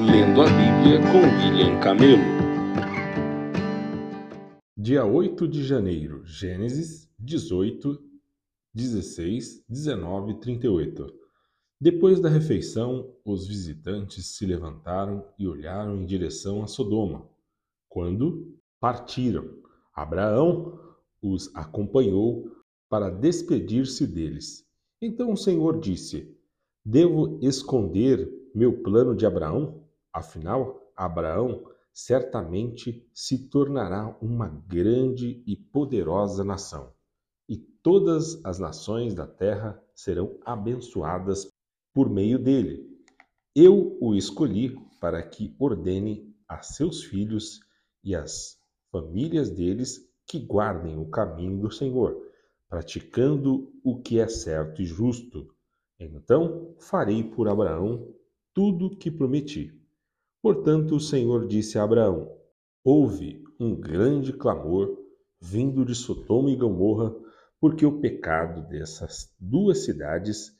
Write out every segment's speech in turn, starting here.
Lendo a Bíblia com William Camelo. Dia 8 de janeiro, Gênesis 18, 16, 19 e 38. Depois da refeição, os visitantes se levantaram e olharam em direção a Sodoma. Quando partiram, Abraão os acompanhou para despedir-se deles. Então o Senhor disse: Devo esconder meu plano de Abraão? Afinal, Abraão certamente se tornará uma grande e poderosa nação, e todas as nações da terra serão abençoadas por meio dele. Eu o escolhi para que ordene a seus filhos e às famílias deles que guardem o caminho do Senhor, praticando o que é certo e justo. Então farei por Abraão tudo o que prometi. Portanto, o Senhor disse a Abraão: Houve um grande clamor vindo de Sodoma e Gomorra, porque o pecado dessas duas cidades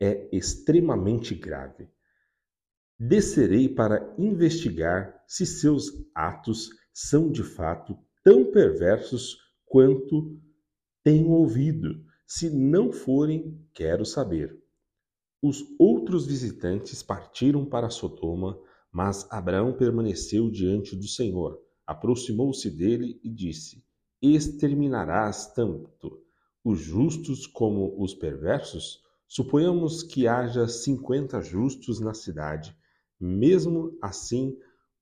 é extremamente grave. Descerei para investigar se seus atos são de fato tão perversos quanto tenho ouvido. Se não forem, quero saber. Os outros visitantes partiram para Sodoma, mas Abraão permaneceu diante do Senhor. Aproximou-se dele e disse: Exterminarás tanto os justos como os perversos? Suponhamos que haja cinquenta justos na cidade. Mesmo assim,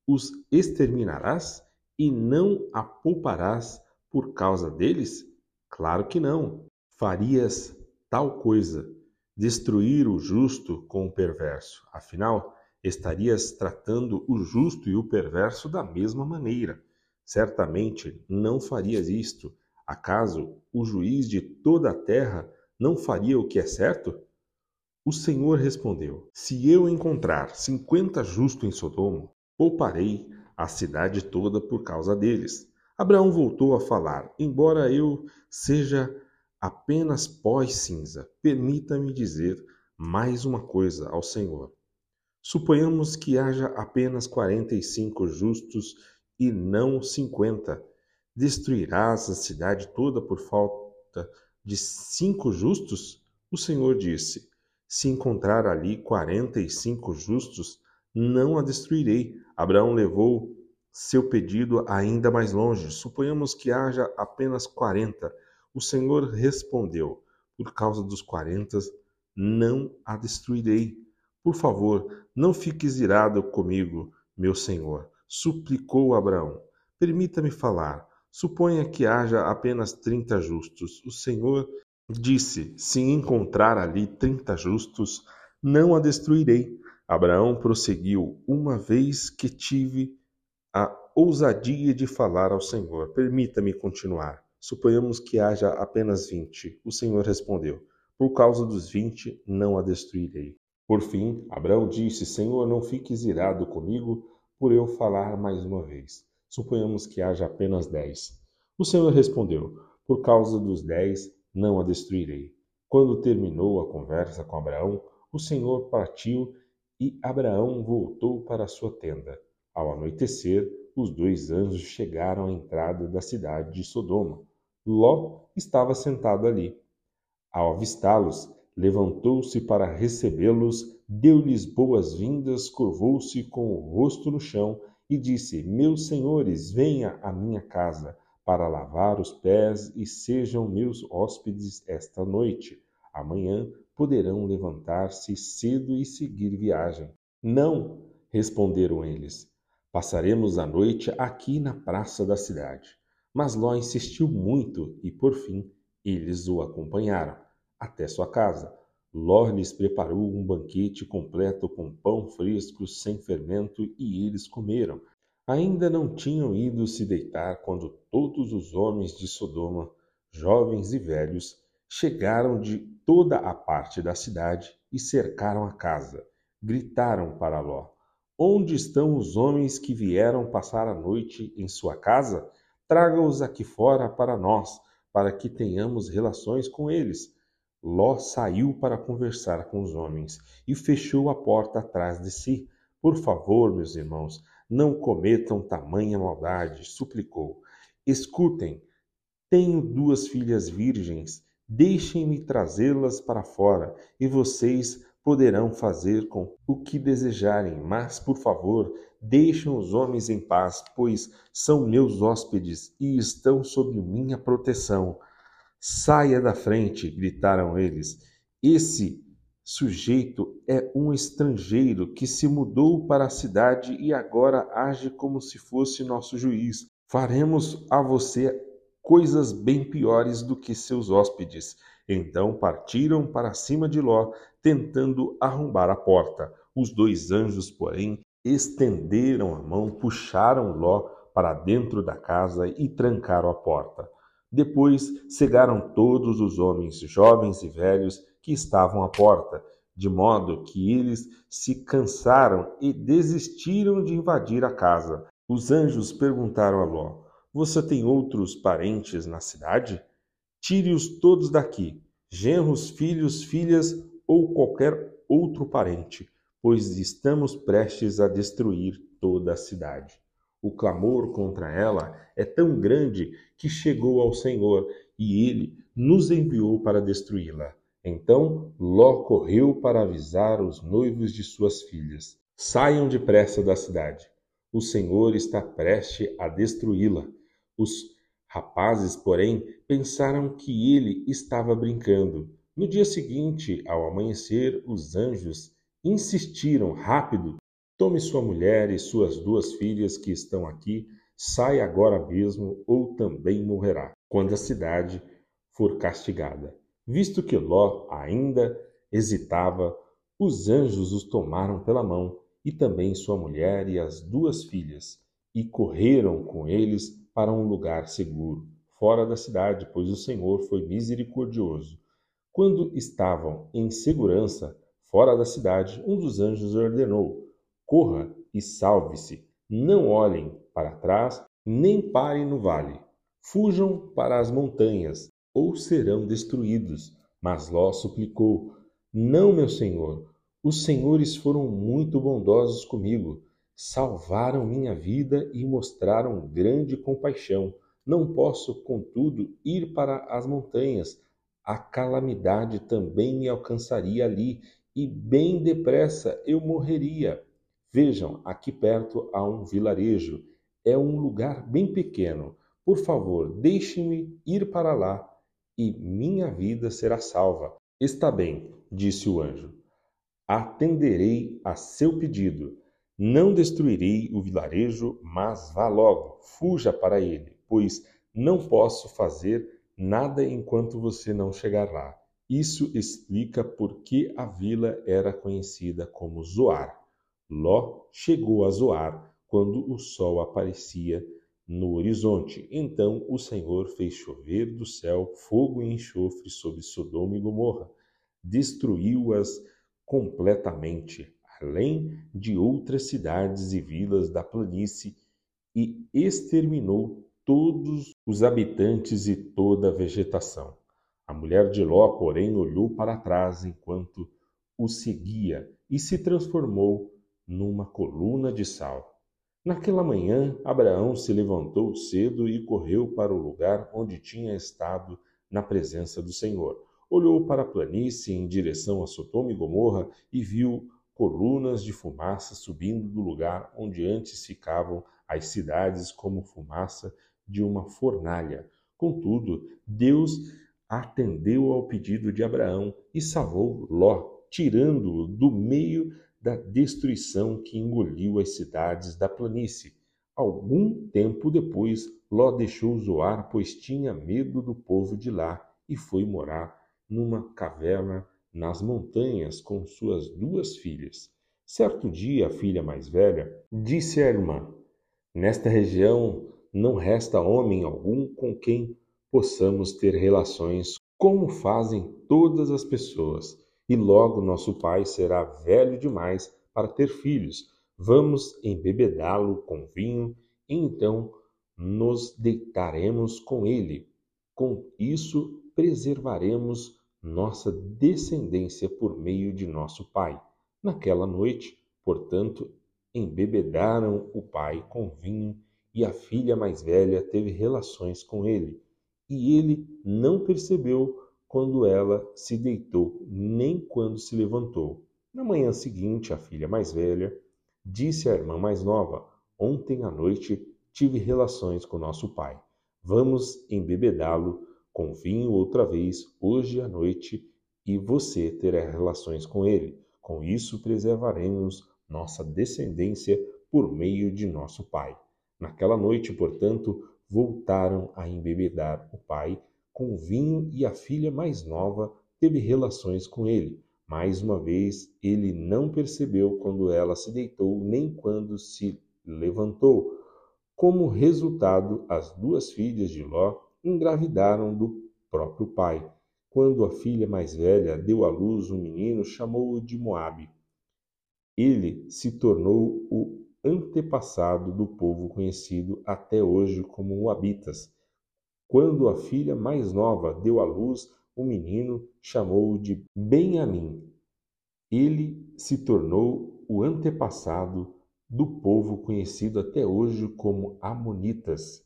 os exterminarás e não a pouparás por causa deles? Claro que não. Farias tal coisa destruir o justo com o perverso. Afinal, estarias tratando o justo e o perverso da mesma maneira. Certamente não farias isto. Acaso o juiz de toda a terra não faria o que é certo? O Senhor respondeu: Se eu encontrar cinquenta justos em Sodoma, pouparei a cidade toda por causa deles. Abraão voltou a falar: Embora eu seja apenas pó e cinza. Permita-me dizer mais uma coisa ao Senhor. Suponhamos que haja apenas quarenta e cinco justos e não cinquenta. Destruirás a cidade toda por falta de cinco justos? O Senhor disse: Se encontrar ali quarenta e cinco justos, não a destruirei. Abraão levou seu pedido ainda mais longe. Suponhamos que haja apenas quarenta o Senhor respondeu: Por causa dos quarenta, não a destruirei. Por favor, não fiques irado comigo, meu senhor, suplicou Abraão. Permita-me falar. Suponha que haja apenas trinta justos. O Senhor disse: Se encontrar ali trinta justos, não a destruirei. Abraão prosseguiu: Uma vez que tive a ousadia de falar ao Senhor, permita-me continuar. Suponhamos que haja apenas vinte. O Senhor respondeu: Por causa dos vinte, não a destruirei. Por fim, Abraão disse: Senhor, não fiques irado comigo por eu falar mais uma vez. Suponhamos que haja apenas dez. O Senhor respondeu: Por causa dos dez, não a destruirei. Quando terminou a conversa com Abraão, o Senhor partiu e Abraão voltou para sua tenda. Ao anoitecer, os dois anjos chegaram à entrada da cidade de Sodoma. Ló estava sentado ali. Ao avistá-los, levantou-se para recebê-los, deu-lhes boas-vindas, curvou-se com o rosto no chão e disse: Meus senhores, venha à minha casa para lavar os pés e sejam meus hóspedes esta noite. Amanhã poderão levantar-se cedo e seguir viagem. Não, responderam eles. Passaremos a noite aqui na praça da cidade. Mas Ló insistiu muito e, por fim, eles o acompanharam até sua casa. Ló lhes preparou um banquete completo com pão fresco sem fermento e eles comeram. Ainda não tinham ido se deitar quando todos os homens de Sodoma, jovens e velhos, chegaram de toda a parte da cidade e cercaram a casa. Gritaram para Ló: Onde estão os homens que vieram passar a noite em sua casa? Traga-os aqui fora para nós, para que tenhamos relações com eles. Ló saiu para conversar com os homens e fechou a porta atrás de si. Por favor, meus irmãos, não cometam tamanha maldade, suplicou. Escutem, tenho duas filhas virgens, deixem-me trazê-las para fora, e vocês poderão fazer com o que desejarem, mas, por favor, deixem os homens em paz, pois são meus hóspedes e estão sob minha proteção. Saia da frente, gritaram eles. Esse sujeito é um estrangeiro que se mudou para a cidade e agora age como se fosse nosso juiz. Faremos a você coisas bem piores do que seus hóspedes. Então partiram para cima de Ló, tentando arrombar a porta. Os dois anjos, porém, estenderam a mão, puxaram Ló para dentro da casa e trancaram a porta. Depois cegaram todos os homens, jovens e velhos, que estavam à porta, de modo que eles se cansaram e desistiram de invadir a casa. Os anjos perguntaram a Ló: Você tem outros parentes na cidade? Tire-os todos daqui, genros, filhos, filhas ou qualquer outro parente, pois estamos prestes a destruir toda a cidade. O clamor contra ela é tão grande que chegou ao Senhor e ele nos enviou para destruí-la. Então Ló correu para avisar os noivos de suas filhas: Saiam depressa da cidade. O Senhor está prestes a destruí-la. Os Rapazes, porém, pensaram que ele estava brincando. No dia seguinte, ao amanhecer, os anjos insistiram: Rápido, tome sua mulher e suas duas filhas que estão aqui, saia agora mesmo, ou também morrerá, quando a cidade for castigada. Visto que Ló ainda hesitava, os anjos os tomaram pela mão, e também sua mulher e as duas filhas, e correram com eles para um lugar seguro, fora da cidade, pois o Senhor foi misericordioso. Quando estavam em segurança, fora da cidade, um dos anjos ordenou: Corra e salve-se. Não olhem para trás, nem parem no vale. Fujam para as montanhas, ou serão destruídos. Mas Ló suplicou: Não, meu senhor, os senhores foram muito bondosos comigo salvaram minha vida e mostraram grande compaixão. Não posso, contudo, ir para as montanhas. A calamidade também me alcançaria ali, e bem depressa eu morreria. Vejam, aqui perto há um vilarejo. É um lugar bem pequeno. Por favor, deixe-me ir para lá, e minha vida será salva. Está bem, disse o anjo. Atenderei a seu pedido não destruirei o vilarejo, mas vá logo, fuja para ele, pois não posso fazer nada enquanto você não chegar lá. Isso explica por que a vila era conhecida como Zoar. Ló chegou a Zoar quando o sol aparecia no horizonte. Então o Senhor fez chover do céu fogo e enxofre sobre Sodoma e Gomorra, destruiu-as completamente além de outras cidades e vilas da planície, e exterminou todos os habitantes e toda a vegetação. A mulher de Ló, porém, olhou para trás enquanto o seguia e se transformou numa coluna de sal. Naquela manhã, Abraão se levantou cedo e correu para o lugar onde tinha estado na presença do Senhor. Olhou para a planície em direção a Sodoma e Gomorra e viu colunas de fumaça subindo do lugar onde antes ficavam as cidades como fumaça de uma fornalha. Contudo, Deus atendeu ao pedido de Abraão e salvou Ló, tirando-o do meio da destruição que engoliu as cidades da planície. Algum tempo depois, Ló deixou Zoar, pois tinha medo do povo de lá, e foi morar numa caverna nas montanhas com suas duas filhas. Certo dia, a filha mais velha disse à irmã: Nesta região não resta homem algum com quem possamos ter relações como fazem todas as pessoas, e logo nosso pai será velho demais para ter filhos. Vamos embebedá-lo com vinho, e então nos deitaremos com ele. Com isso preservaremos nossa descendência por meio de nosso Pai. Naquela noite, portanto, embebedaram o pai com vinho e a filha mais velha teve relações com ele. E ele não percebeu quando ela se deitou, nem quando se levantou. Na manhã seguinte, a filha mais velha disse à irmã mais nova: Ontem à noite tive relações com nosso pai. Vamos embebedá-lo com vinho outra vez hoje à noite e você terá relações com ele. Com isso preservaremos nossa descendência por meio de nosso pai. Naquela noite, portanto, voltaram a embebedar o pai com vinho e a filha mais nova teve relações com ele. Mais uma vez, ele não percebeu quando ela se deitou nem quando se levantou. Como resultado, as duas filhas de Ló engravidaram do próprio pai. Quando a filha mais velha deu à luz um menino, chamou-o de Moabe. Ele se tornou o antepassado do povo conhecido até hoje como Moabitas. Quando a filha mais nova deu à luz um menino, chamou-o de Benjamim. Ele se tornou o antepassado do povo conhecido até hoje como Amonitas.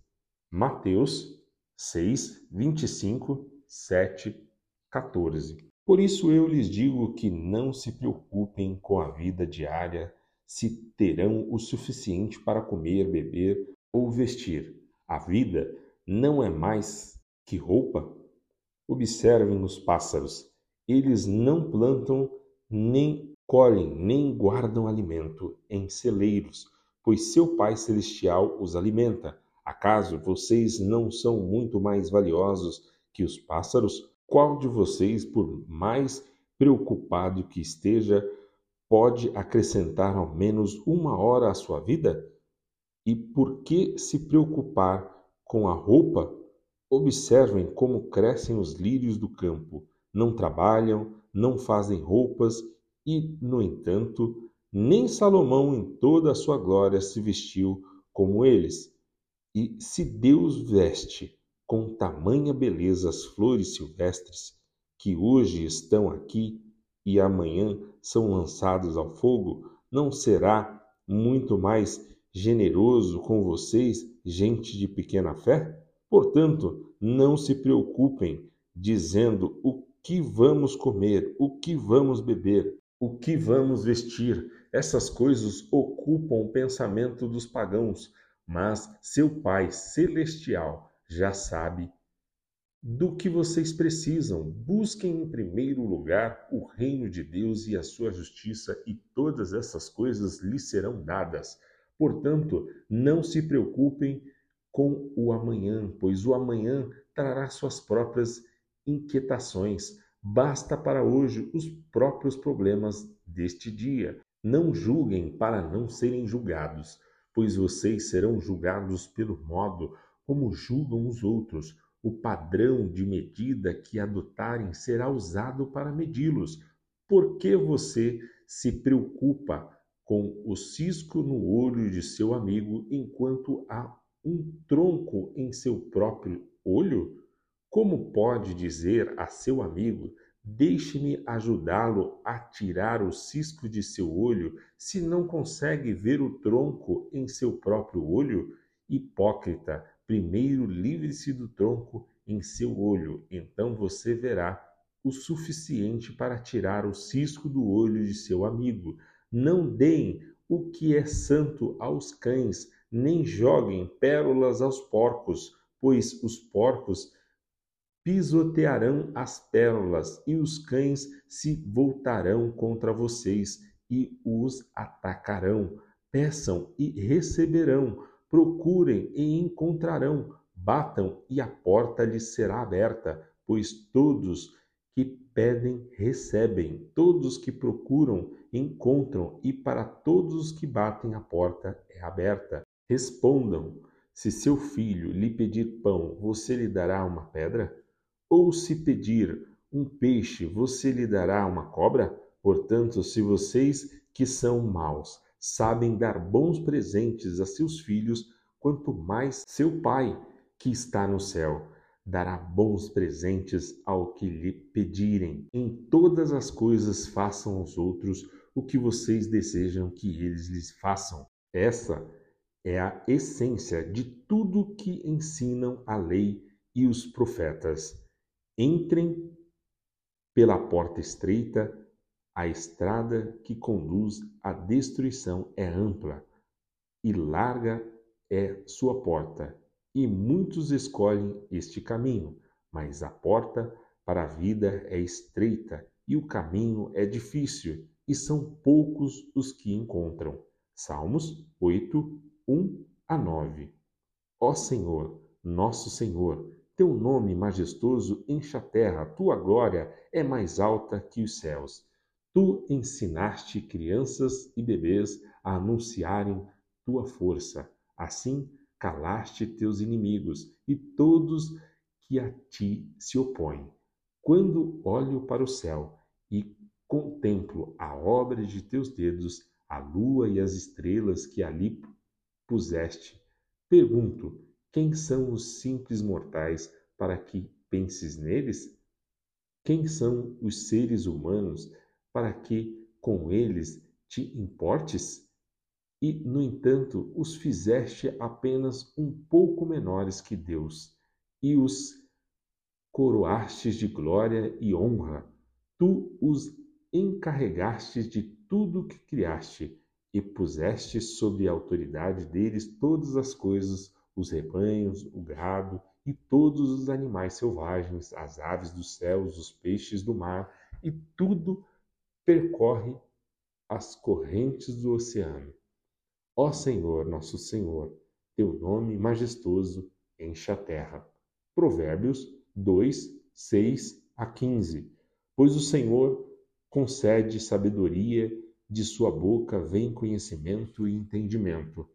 Mateus 6, 25, 7, 14. Por isso eu lhes digo que não se preocupem com a vida diária se terão o suficiente para comer, beber ou vestir. A vida não é mais que roupa? Observem os pássaros. Eles não plantam, nem colhem, nem guardam alimento em celeiros, pois seu Pai Celestial os alimenta. Acaso vocês não são muito mais valiosos que os pássaros? Qual de vocês, por mais preocupado que esteja, pode acrescentar ao menos uma hora à sua vida? E por que se preocupar com a roupa? Observem como crescem os lírios do campo. Não trabalham, não fazem roupas e, no entanto, nem Salomão em toda a sua glória se vestiu como eles. E se Deus veste com tamanha beleza as flores silvestres que hoje estão aqui e amanhã são lançados ao fogo, não será muito mais generoso com vocês, gente de pequena fé? Portanto, não se preocupem dizendo o que vamos comer, o que vamos beber, o que vamos vestir. Essas coisas ocupam o pensamento dos pagãos, mas seu Pai celestial já sabe do que vocês precisam. Busquem em primeiro lugar o reino de Deus e a sua justiça, e todas essas coisas lhes serão dadas. Portanto, não se preocupem com o amanhã, pois o amanhã trará suas próprias inquietações. Basta para hoje os próprios problemas deste dia. Não julguem para não serem julgados, pois vocês serão julgados pelo modo como julgam os outros o padrão de medida que adotarem será usado para medi-los. Por que você se preocupa com o cisco no olho de seu amigo enquanto há um tronco em seu próprio olho? Como pode dizer a seu amigo: Deixe-me ajudá-lo a tirar o cisco de seu olho, se não consegue ver o tronco em seu próprio olho? Hipócrita, Primeiro livre-se do tronco em seu olho, então você verá o suficiente para tirar o cisco do olho de seu amigo. Não deem o que é santo aos cães, nem joguem pérolas aos porcos, pois os porcos pisotearão as pérolas e os cães se voltarão contra vocês e os atacarão. Peçam e receberão Procurem e encontrarão, batam e a porta lhes será aberta, pois todos que pedem recebem, todos que procuram encontram, e para todos os que batem a porta é aberta. Respondam: se seu filho lhe pedir pão, você lhe dará uma pedra? Ou se pedir um peixe, você lhe dará uma cobra? Portanto, se vocês que são maus sabem dar bons presentes a seus filhos, quanto mais seu Pai, que está no céu, dará bons presentes ao que lhe pedirem. Em todas as coisas façam aos outros o que vocês desejam que eles lhes façam. Essa é a essência de tudo que ensinam a lei e os profetas. Entrem pela porta estreita, a estrada que conduz à destruição é ampla e larga é sua porta, e muitos escolhem este caminho, mas a porta para a vida é estreita e o caminho é difícil, e são poucos os que encontram. Salmos 8, 1 a 9. Ó Senhor, nosso Senhor, teu nome majestoso enche a terra, tua glória é mais alta que os céus. Tu ensinaste crianças e bebês a anunciarem tua força. Assim calaste teus inimigos e todos que a ti se opõem. Quando olho para o céu e contemplo a obra de teus dedos, a lua e as estrelas que ali puseste, pergunto: quem são os simples mortais para que penses neles? Quem são os seres humanos para que com eles te importes? E, no entanto, os fizeste apenas um pouco menores que Deus, e os coroastes de glória e honra, tu os encarregastes de tudo que criaste, e puseste sob a autoridade deles todas as coisas, os rebanhos, o gado e todos os animais selvagens, as aves dos céus, os peixes do mar, e tudo percorre as correntes do oceano. Ó Senhor, nosso Senhor, teu nome majestoso enche a terra. Provérbios 2, 6 a 15. Pois o Senhor concede sabedoria, de sua boca vem conhecimento e entendimento.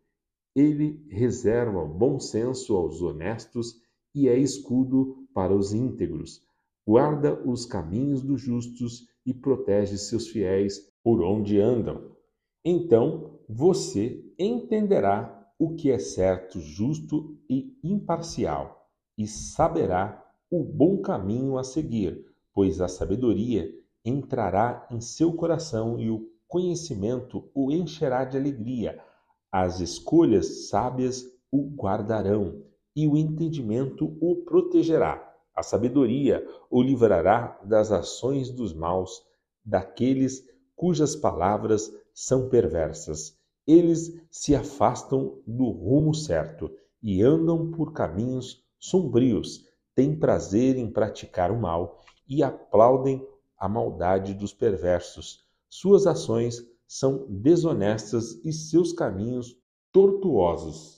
Ele reserva bom senso aos honestos e é escudo para os íntegros. Guarda os caminhos dos justos e protege seus fiéis por onde andam. Então você entenderá o que é certo, justo e imparcial, e saberá o bom caminho a seguir, pois a sabedoria entrará em seu coração e o conhecimento o encherá de alegria. As escolhas sábias o guardarão e o entendimento o protegerá. A sabedoria o livrará das ações dos maus, daqueles cujas palavras são perversas. Eles se afastam do rumo certo e andam por caminhos sombrios têm prazer em praticar o mal e aplaudem a maldade dos perversos. Suas ações são desonestas e seus caminhos tortuosos.